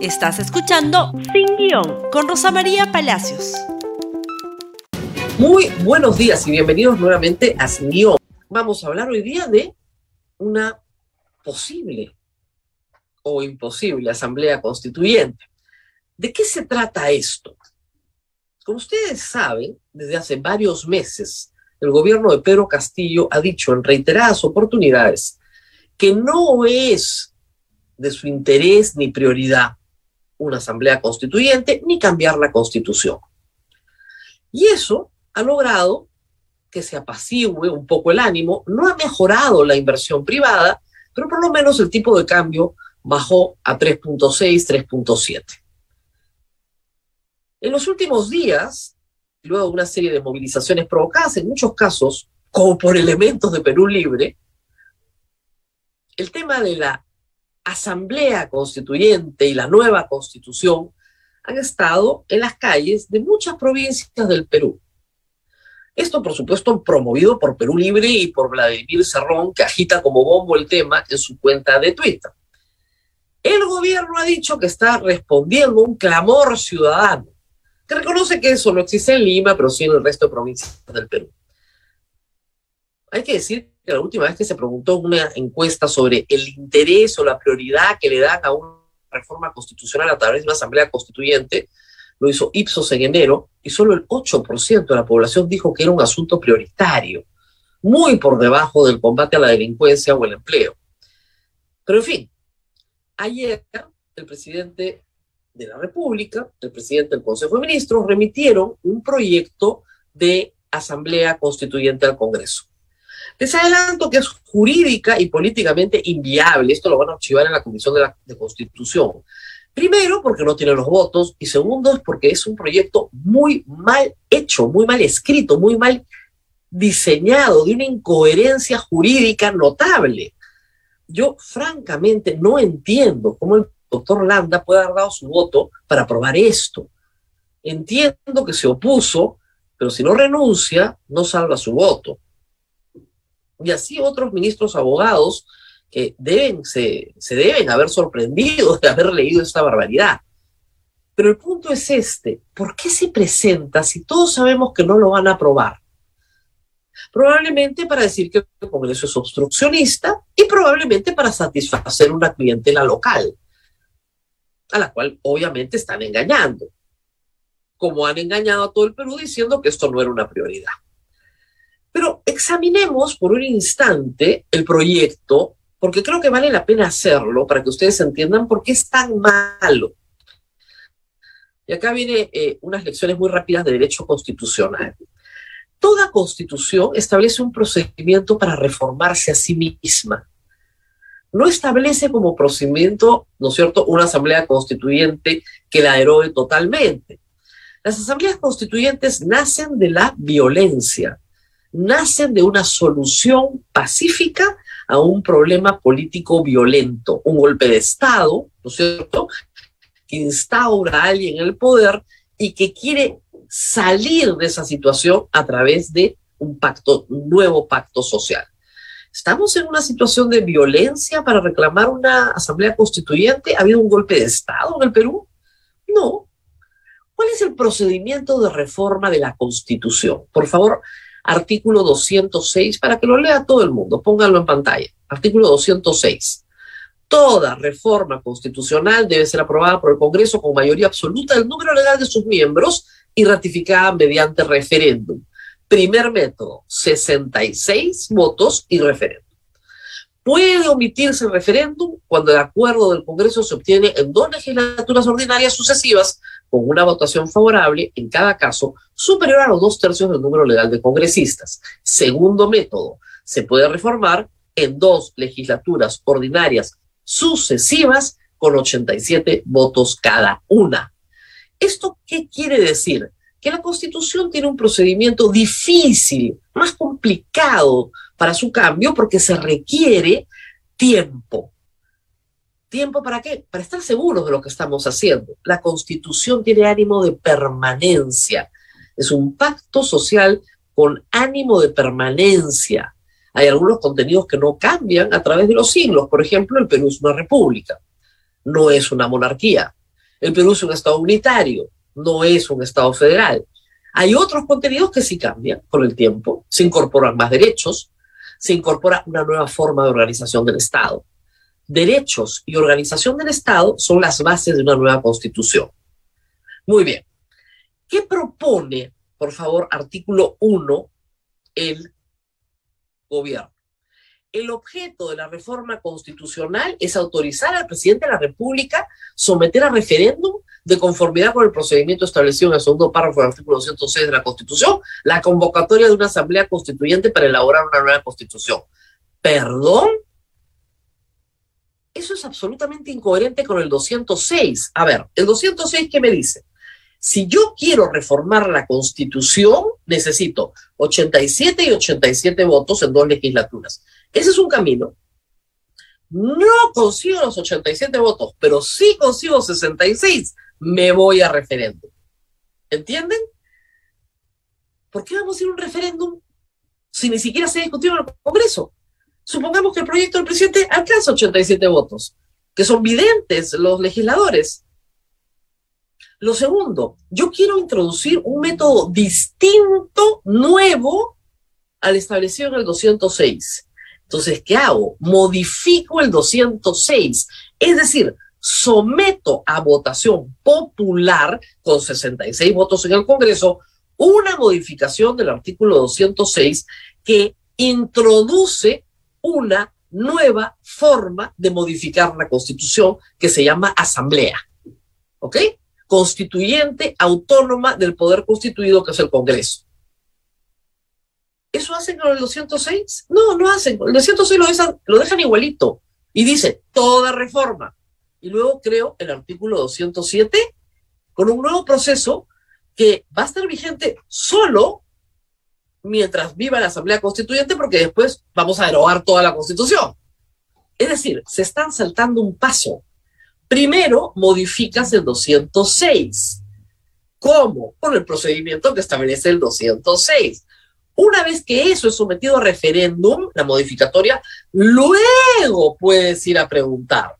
Estás escuchando Sin Guión con Rosa María Palacios. Muy buenos días y bienvenidos nuevamente a Sin Guión. Vamos a hablar hoy día de una posible o imposible asamblea constituyente. ¿De qué se trata esto? Como ustedes saben, desde hace varios meses, el gobierno de Pedro Castillo ha dicho en reiteradas oportunidades que no es de su interés ni prioridad una asamblea constituyente ni cambiar la constitución. Y eso ha logrado que se apacigüe un poco el ánimo, no ha mejorado la inversión privada, pero por lo menos el tipo de cambio bajó a 3.6, 3.7. En los últimos días, luego de una serie de movilizaciones provocadas en muchos casos, como por elementos de Perú Libre, el tema de la asamblea constituyente y la nueva constitución han estado en las calles de muchas provincias del Perú. Esto, por supuesto, promovido por Perú Libre y por Vladimir Cerrón, que agita como bombo el tema en su cuenta de Twitter. El gobierno ha dicho que está respondiendo un clamor ciudadano, que reconoce que eso no existe en Lima, pero sí en el resto de provincias del Perú. Hay que decir la última vez que se preguntó una encuesta sobre el interés o la prioridad que le dan a una reforma constitucional a través de una asamblea constituyente, lo hizo Ipsos en enero, y solo el 8% de la población dijo que era un asunto prioritario, muy por debajo del combate a la delincuencia o el empleo. Pero en fin, ayer el presidente de la República, el presidente del Consejo de Ministros, remitieron un proyecto de asamblea constituyente al Congreso. Les adelanto que es jurídica y políticamente inviable. Esto lo van a archivar en la Comisión de, Constitución. Primero, porque no tiene los votos, y segundo, es porque es un proyecto muy mal hecho, muy mal escrito, muy mal diseñado, de una incoherencia jurídica notable. Yo, francamente, no entiendo cómo el doctor Landa puede haber dado su voto para aprobar esto. Entiendo que se opuso, pero si no renuncia, no salva su voto y así otros ministros abogados que deben, se, se deben haber sorprendido de haber leído esta barbaridad. Pero el punto es este, ¿por qué se presenta si todos sabemos que no lo van a aprobar? Probablemente para decir que el Congreso es obstruccionista y probablemente para satisfacer una clientela local, a la cual obviamente están engañando, como han engañado a todo el Perú diciendo que esto no era una prioridad. Pero examinemos por un instante el proyecto, porque creo que vale la pena hacerlo para que ustedes entiendan por qué es tan malo. Y acá viene eh, unas lecciones muy rápidas de derecho constitucional. Toda constitución establece un procedimiento para reformarse a sí misma. No establece como procedimiento, ¿no es cierto?, una asamblea constituyente que la eroe totalmente. Las asambleas constituyentes nacen de la violencia, nacen de una solución pacífica a un problema político violento, un golpe de Estado, ¿no es cierto?, que instaura a alguien en el poder y que quiere salir de esa situación a través de un pacto, un nuevo pacto social. ¿Estamos en una situación de violencia para reclamar una asamblea constituyente? ¿Ha habido un golpe de Estado en el Perú? No. ¿Cuál es el procedimiento de reforma de la Constitución? Por favor, artículo 206, para que lo lea todo el mundo, pónganlo en pantalla. Artículo 206. Toda reforma constitucional debe ser aprobada por el Congreso con mayoría absoluta del número legal de sus miembros y ratificada mediante referéndum. Primer método, 66 votos y referéndum. Puede omitirse el referéndum cuando el acuerdo del Congreso se obtiene en dos legislaturas ordinarias sucesivas con una votación favorable en cada caso superior a los dos tercios del número legal de congresistas. Segundo método, se puede reformar en dos legislaturas ordinarias sucesivas con 87 votos cada una. ¿Esto qué quiere decir? Que la Constitución tiene un procedimiento difícil, más complicado para su cambio porque se requiere tiempo. ¿Tiempo para qué? Para estar seguros de lo que estamos haciendo. La constitución tiene ánimo de permanencia. Es un pacto social con ánimo de permanencia. Hay algunos contenidos que no cambian a través de los siglos. Por ejemplo, el Perú es una república, no es una monarquía. El Perú es un Estado unitario, no es un Estado federal. Hay otros contenidos que sí cambian con el tiempo, se incorporan más derechos, se incorpora una nueva forma de organización del Estado. Derechos y organización del Estado son las bases de una nueva constitución. Muy bien. ¿Qué propone, por favor, artículo 1, el gobierno? El objeto de la reforma constitucional es autorizar al presidente de la República someter a referéndum de conformidad con el procedimiento establecido en el segundo párrafo del artículo 206 de la Constitución, la convocatoria de una asamblea constituyente para elaborar una nueva constitución. ¿Perdón? Eso es absolutamente incoherente con el 206. A ver, el 206, ¿qué me dice? Si yo quiero reformar la constitución, necesito 87 y 87 votos en dos legislaturas. Ese es un camino. No consigo los 87 votos, pero sí consigo 66. Me voy a referéndum. ¿Entienden? ¿Por qué vamos a ir a un referéndum si ni siquiera se ha discutido en el Congreso? Supongamos que el proyecto del presidente alcanza 87 votos, que son videntes los legisladores. Lo segundo, yo quiero introducir un método distinto, nuevo, al establecido en el 206. Entonces, ¿qué hago? Modifico el 206. Es decir, someto a votación popular con 66 votos en el Congreso una modificación del artículo 206 que introduce una nueva forma de modificar la Constitución que se llama asamblea. ¿Ok? Constituyente autónoma del poder constituido que es el Congreso. ¿Eso hacen con el 206? No, no hacen. El 206 lo dejan, lo dejan igualito. Y dice, toda reforma. Y luego creo el artículo 207 con un nuevo proceso que va a estar vigente solo mientras viva la Asamblea Constituyente, porque después vamos a derogar toda la Constitución. Es decir, se están saltando un paso. Primero modificas el 206. ¿Cómo? Con el procedimiento que establece el 206. Una vez que eso es sometido a referéndum, la modificatoria, luego puedes ir a preguntar.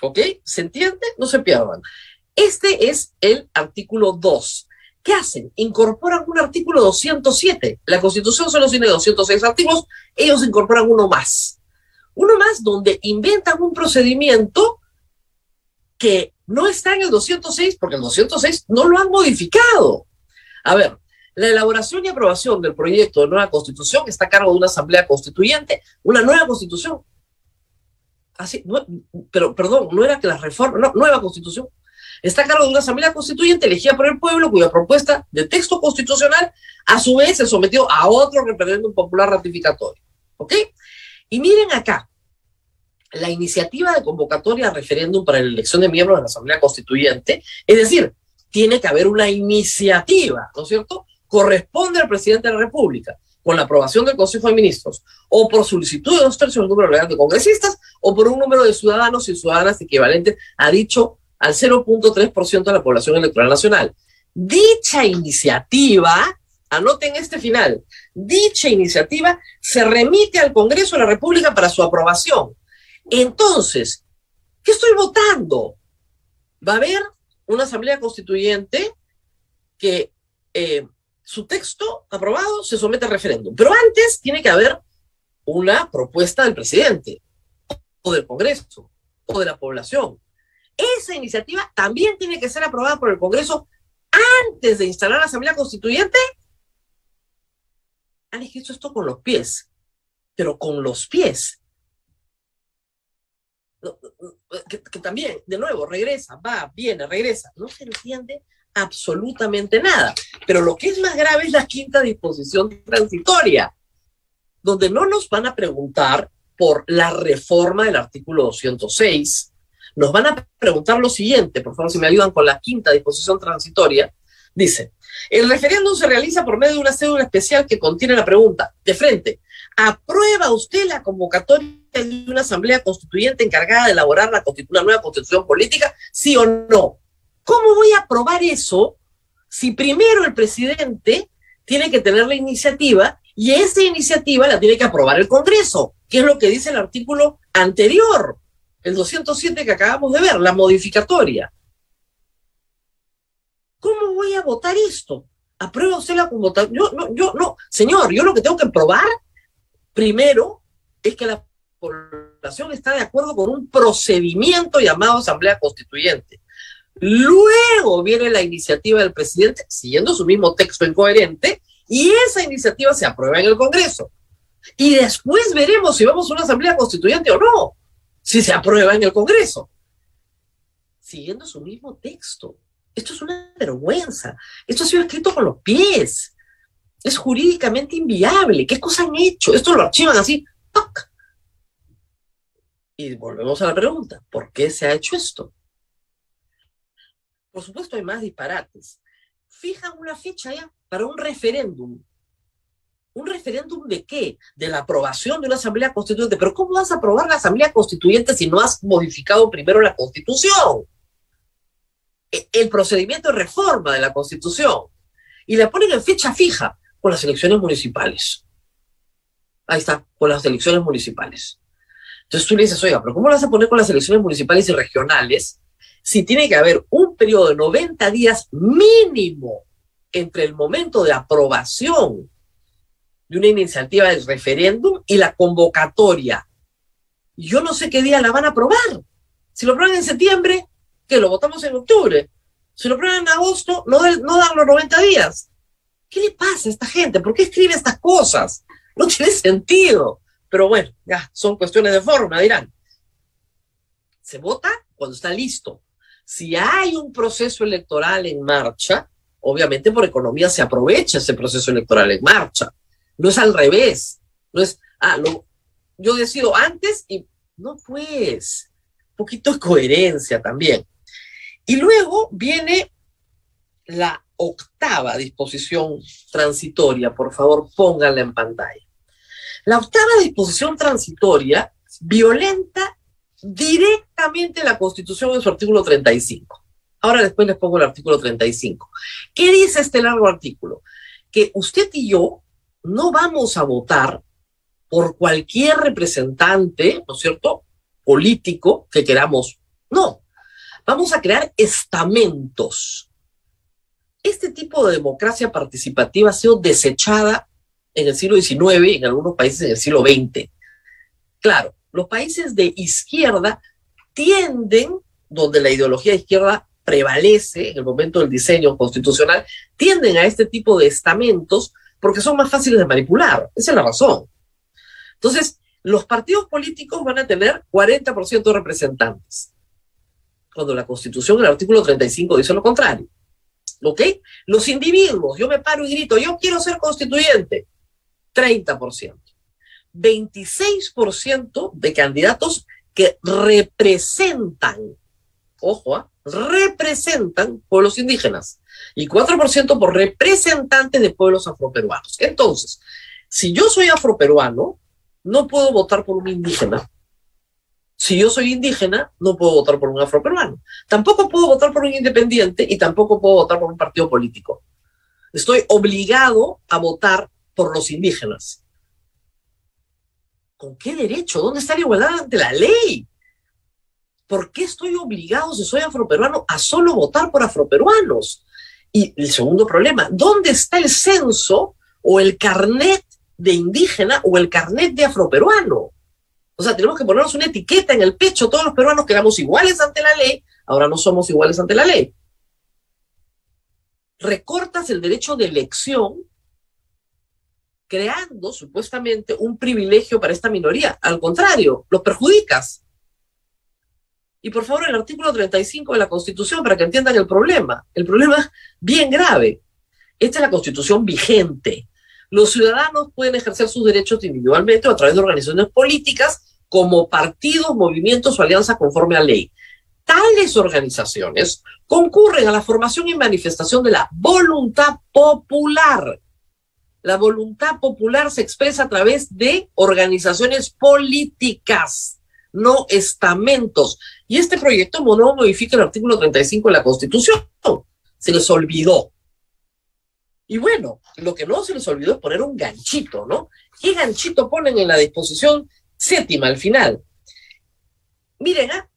¿Ok? ¿Se entiende? No se pierdan. Este es el artículo 2. ¿Qué hacen? Incorporan un artículo 207. La Constitución solo tiene 206 artículos, ellos incorporan uno más. Uno más donde inventan un procedimiento que no está en el 206 porque el 206 no lo han modificado. A ver, la elaboración y aprobación del proyecto de nueva constitución está a cargo de una asamblea constituyente, una nueva constitución. Así, pero perdón, no era que la reforma, no, nueva constitución. Está a cargo de una asamblea constituyente elegida por el pueblo cuya propuesta de texto constitucional a su vez se sometió a otro referéndum popular ratificatorio. ¿Ok? Y miren acá, la iniciativa de convocatoria a referéndum para la elección de miembros de la Asamblea Constituyente, es decir, tiene que haber una iniciativa, ¿no es cierto? corresponde al presidente de la República con la aprobación del Consejo de Ministros, o por solicitud de dos tercios del número legal de congresistas, o por un número de ciudadanos y ciudadanas equivalente a dicho al 0.3% de la población electoral nacional. Dicha iniciativa, anoten este final, dicha iniciativa se remite al Congreso de la República para su aprobación. Entonces, ¿qué estoy votando? Va a haber una asamblea constituyente que eh, su texto aprobado se somete a referéndum. Pero antes tiene que haber una propuesta del presidente o del Congreso o de la población. Esa iniciativa también tiene que ser aprobada por el Congreso antes de instalar la Asamblea Constituyente. Han escrito esto con los pies, pero con los pies. Que, que, también, de nuevo, regresa, va, viene, regresa. No se entiende absolutamente nada. Pero lo que es más grave es la quinta disposición transitoria, donde no nos van a preguntar por la reforma del artículo 206, nos van a preguntar lo siguiente, por favor, si me ayudan con la quinta disposición transitoria. Dice, el referéndum se realiza por medio de una cédula especial que contiene la pregunta, de frente, ¿aprueba usted la convocatoria de una asamblea constituyente encargada de elaborar la, la nueva constitución política? ¿Sí o no? ¿Cómo voy a aprobar eso si primero el presidente tiene que tener la iniciativa y esa iniciativa la tiene que aprobar el Congreso, que es lo que dice el artículo anterior, el 207 que acabamos de ver, la modificatoria? voy a votar esto? ¿Aprueba usted la convocatoria? Yo no, yo no, señor, yo lo que tengo que probar primero es que la población está de acuerdo con un procedimiento llamado Asamblea Constituyente. Luego viene la iniciativa del presidente, siguiendo su mismo texto incoherente, y esa iniciativa se aprueba en el Congreso. Y después veremos si vamos a una Asamblea Constituyente o no, si se aprueba en el Congreso. Siguiendo su mismo texto. Esto es una vergüenza. Esto ha sido escrito con los pies. Es jurídicamente inviable. ¿Qué cosas han hecho? Esto lo archivan así. Y volvemos a la pregunta, ¿por qué se ha hecho esto? Por supuesto hay más disparates. Fijan una fecha ya para un referéndum. ¿Un referéndum de qué? De la aprobación de una asamblea constituyente. Pero ¿cómo vas a aprobar la asamblea constituyente si no has modificado primero la constitución? E, el procedimiento de reforma de la constitución. Y la ponen en fecha fija con las elecciones municipales. Ahí está, con las elecciones municipales. Entonces tú le dices, oiga, pero ¿cómo lo vas a poner con las elecciones municipales y regionales si tiene que haber un periodo de 90 días mínimo entre el momento de aprobación de una iniciativa del referéndum y la convocatoria? Yo no sé qué día la van a aprobar. Si lo aprueban en septiembre, que lo votamos en octubre. Si lo aprueban en agosto, no, no dan los 90 días. ¿Qué le pasa a esta gente? ¿Por qué escribe estas cosas? No tiene sentido. Pero bueno, ya, son cuestiones de forma, dirán. Se vota cuando está listo. Si hay un proceso electoral en marcha, obviamente por economía se aprovecha ese proceso electoral en marcha. No es al revés. No es, ah, no, yo decido antes y no pues, un poquito de coherencia también. Y luego viene la octava disposición transitoria, por favor, pónganla en pantalla. La octava disposición transitoria violenta directamente la Constitución en su artículo 35. Ahora después les pongo el artículo 35. ¿Qué dice este largo artículo? Que usted y yo no vamos a votar por cualquier representante, ¿no es cierto?, político que queramos. No, vamos a crear estamentos. Este tipo de democracia participativa ha sido desechada en el siglo XIX y en algunos países en el siglo XX. Claro, los países de izquierda tienden, donde la ideología de izquierda prevalece en el momento del diseño constitucional, tienden a este tipo de estamentos porque son más fáciles de manipular. Esa es la razón. Entonces, los partidos políticos van a tener 40% de representantes, cuando la Constitución, el artículo 35, dice lo contrario. ¿Ok? Los individuos, yo me paro y grito, yo quiero ser constituyente, 30%. 26% de candidatos que representan, ojo, ¿ah? representan pueblos indígenas y 4% por representantes de pueblos afroperuanos. Entonces, si yo soy afroperuano, no puedo votar por un indígena. Si yo soy indígena, no puedo votar por un afroperuano. Tampoco puedo votar por un independiente y tampoco puedo votar por un partido político. Estoy obligado a votar por los indígenas. ¿Con qué derecho? ¿Dónde está la igualdad ante la ley? ¿Por qué estoy obligado, si soy afroperuano, a solo votar por afroperuanos? Y el segundo problema, ¿dónde está el censo o el carnet de indígena o el carnet de afroperuano? O sea, tenemos que ponernos una etiqueta en el pecho, todos los peruanos que éramos iguales ante la ley, ahora no somos iguales ante la ley. Recortas el derecho de elección creando supuestamente un privilegio para esta minoría. Al contrario, los perjudicas. Y por favor, el artículo 35 de la Constitución, para que entiendan el problema. El problema es bien grave. Esta es la Constitución vigente. Los ciudadanos pueden ejercer sus derechos individualmente o a través de organizaciones políticas como partidos, movimientos o alianzas conforme a ley. Tales organizaciones concurren a la formación y manifestación de la voluntad popular la voluntad popular se expresa a través de organizaciones políticas, no estamentos. Y este proyecto no modifica el artículo 35 de la Constitución. Se les olvidó. Y bueno, lo que no se les olvidó es poner un ganchito, ¿no? ¿Qué ganchito ponen en la disposición séptima al final? Miren, ¿ah?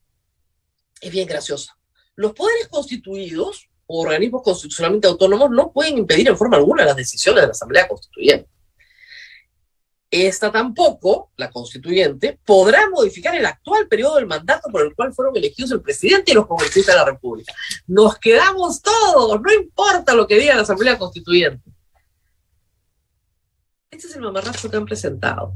es bien gracioso. Los poderes constituidos o organismos constitucionalmente autónomos no pueden impedir en forma alguna las decisiones de la Asamblea Constituyente. Esta tampoco, la constituyente, podrá modificar el actual periodo del mandato por el cual fueron elegidos el presidente y los congresistas de la República. Nos quedamos todos, no importa lo que diga la Asamblea Constituyente. Este es el mamarracho que han presentado.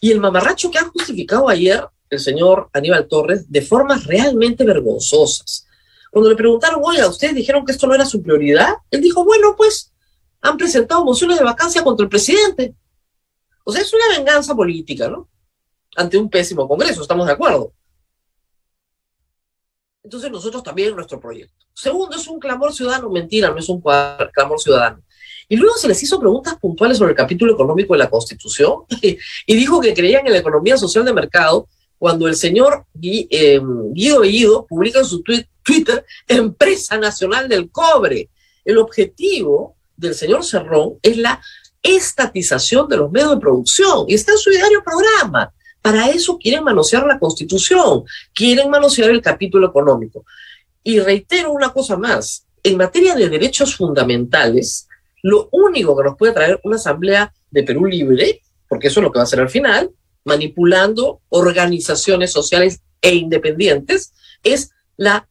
Y el mamarracho que ha justificado ayer el señor Aníbal Torres de formas realmente vergonzosas. Cuando le preguntaron, oiga, ustedes dijeron que esto no era su prioridad, él dijo, bueno, pues han presentado mociones de vacancia contra el presidente. O sea, es una venganza política, ¿no? Ante un pésimo Congreso, estamos de acuerdo. Entonces nosotros también nuestro proyecto. Segundo, es un clamor ciudadano, mentira, no es un clamor ciudadano. Y luego se les hizo preguntas puntuales sobre el capítulo económico de la Constitución y dijo que creían en la economía social de mercado cuando el señor eh, Guido Bellido publica en su Twitter Empresa Nacional del Cobre. El objetivo del señor Cerrón es la estatización de los medios de producción y está en su diario programa. Para eso quieren manosear la constitución, quieren manosear el capítulo económico. Y reitero una cosa más, en materia de derechos fundamentales, lo único que nos puede traer una asamblea de Perú libre, porque eso es lo que va a ser al final, manipulando organizaciones sociales e independientes, es la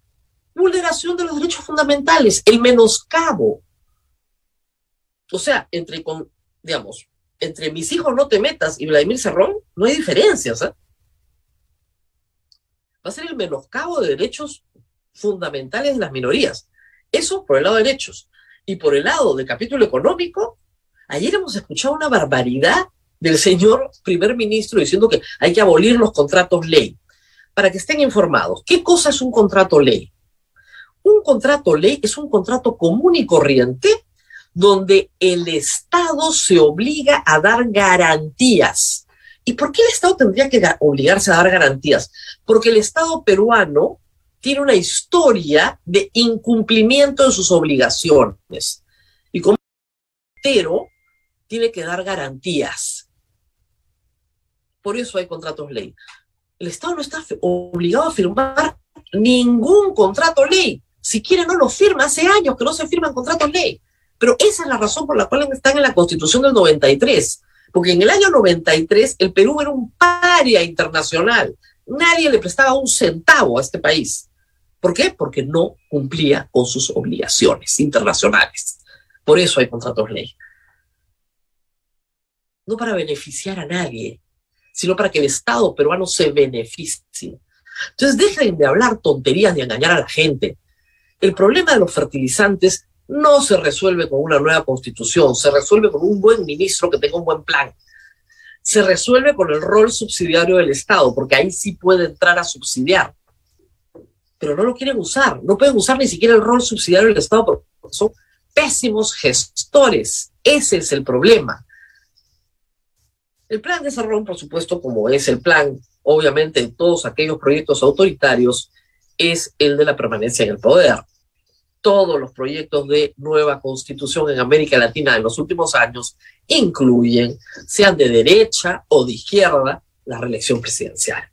vulneración de los derechos fundamentales, el menoscabo. O sea, entre digamos, entre mis hijos no te metas y Vladimir Cerrón, no hay diferencias. ¿eh? Va a ser el menoscabo de derechos fundamentales de las minorías. Eso por el lado de derechos. Y por el lado del capítulo económico, ayer hemos escuchado una barbaridad del señor primer ministro diciendo que hay que abolir los contratos ley. Para que estén informados, ¿qué cosa es un contrato ley? Un contrato ley es un contrato común y corriente donde el Estado se obliga a dar garantías. ¿Y por qué el Estado tendría que obligarse a dar garantías? Porque el Estado peruano tiene una historia de incumplimiento de sus obligaciones. Y como pero tiene que dar garantías. Por eso hay contratos ley. El Estado no está obligado a firmar ningún contrato ley. Si quiere, no lo firma. Hace años que no se firman contratos ley. Pero esa es la razón por la cual están en la Constitución del 93. Porque en el año 93 el Perú era un paria internacional. Nadie le prestaba un centavo a este país. ¿Por qué? Porque no cumplía con sus obligaciones internacionales. Por eso hay contratos ley. No para beneficiar a nadie, sino para que el Estado peruano se beneficie. Entonces dejen de hablar tonterías de engañar a la gente. El problema de los fertilizantes no se resuelve con una nueva constitución, se resuelve con un buen ministro que tenga un buen plan. Se resuelve con el rol subsidiario del Estado, porque ahí sí puede entrar a subsidiar. Pero no lo quieren usar, no pueden usar ni siquiera el rol subsidiario del Estado porque son pésimos gestores. Ese es el problema. El plan de Cerrón, por supuesto, como es el plan, obviamente, de todos aquellos proyectos autoritarios, es el de la permanencia en el poder todos los proyectos de nueva constitución en América Latina en los últimos años incluyen, sean de derecha o de izquierda, la reelección presidencial.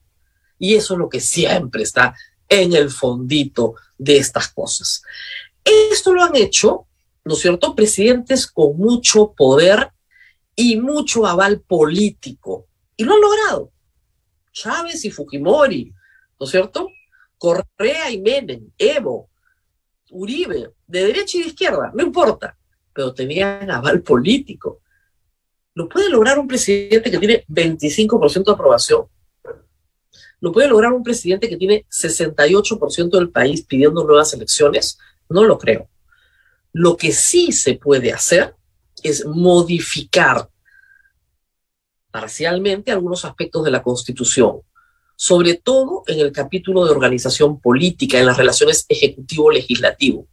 Y eso es lo que siempre está en el fondito de estas cosas. Esto lo han hecho, ¿no es cierto?, presidentes con mucho poder y mucho aval político. Y lo han logrado. Chávez y Fujimori, ¿no es cierto? Correa y Menem, Evo, Uribe, de derecha y de izquierda, no importa, pero tenían aval político. ¿Lo puede lograr un presidente que tiene 25% de aprobación? ¿Lo puede lograr un presidente que tiene 68% del país pidiendo nuevas elecciones? No lo creo. Lo que sí se puede hacer es modificar parcialmente algunos aspectos de la Constitución, sobre todo en el capítulo de organización política, en las relaciones ejecutivo-legislativo.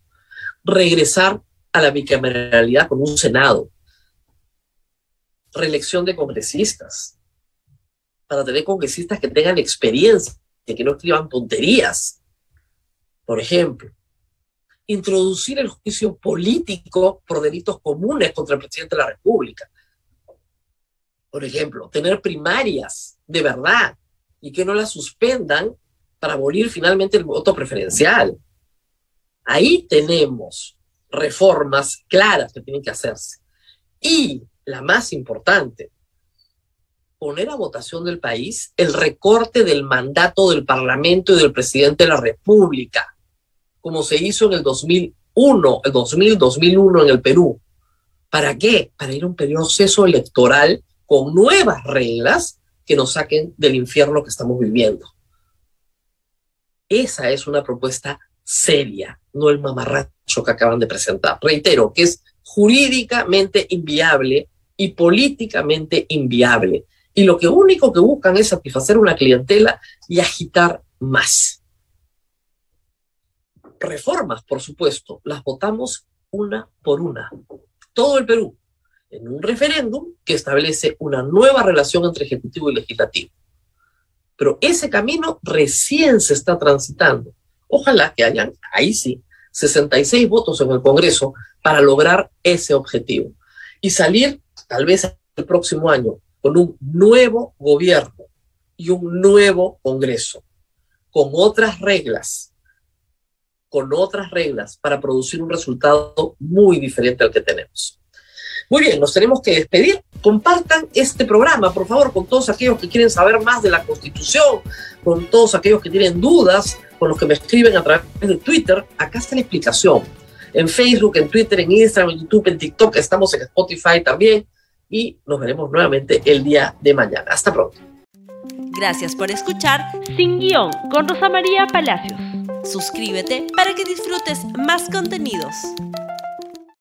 Regresar a la bicameralidad con un Senado. Reelección de congresistas. Para tener congresistas que tengan experiencia, que no escriban tonterías. Por ejemplo, introducir el juicio político por delitos comunes contra el presidente de la República. Por ejemplo, tener primarias de verdad, y que no la suspendan para abolir finalmente el voto preferencial. Ahí tenemos reformas claras que tienen que hacerse. Y la más importante, poner a votación del país el recorte del mandato del Parlamento y del presidente de la República, como se hizo en el 2001, el 2000, 2001 en el Perú. ¿Para qué? Para ir a un proceso electoral con nuevas reglas que nos saquen del infierno que estamos viviendo. Esa es una propuesta seria, no el mamarracho que acaban de presentar. Reitero que es jurídicamente inviable y políticamente inviable. Y lo que único que buscan es satisfacer una clientela y agitar más. Reformas, por supuesto, las votamos una por una. Todo el Perú, en un referéndum que establece una nueva relación entre Ejecutivo y Legislativo. Pero ese camino recién se está transitando. Ojalá que hayan, ahí sí, 66 votos en el Congreso para lograr ese objetivo y salir tal vez el próximo año con un nuevo gobierno y un nuevo Congreso, con otras reglas, con otras reglas para producir un resultado muy diferente al que tenemos. Muy bien, nos tenemos que despedir. Compartan este programa, por favor, con todos aquellos que quieren saber más de la Constitución, con todos aquellos que tienen dudas, con los que me escriben a través de Twitter. Acá está la explicación. En Facebook, en Twitter, en Instagram, en YouTube, en TikTok, estamos en Spotify también. Y nos veremos nuevamente el día de mañana. Hasta pronto. Gracias por escuchar Sin Guión con Rosa María Palacios. Suscríbete para que disfrutes más contenidos.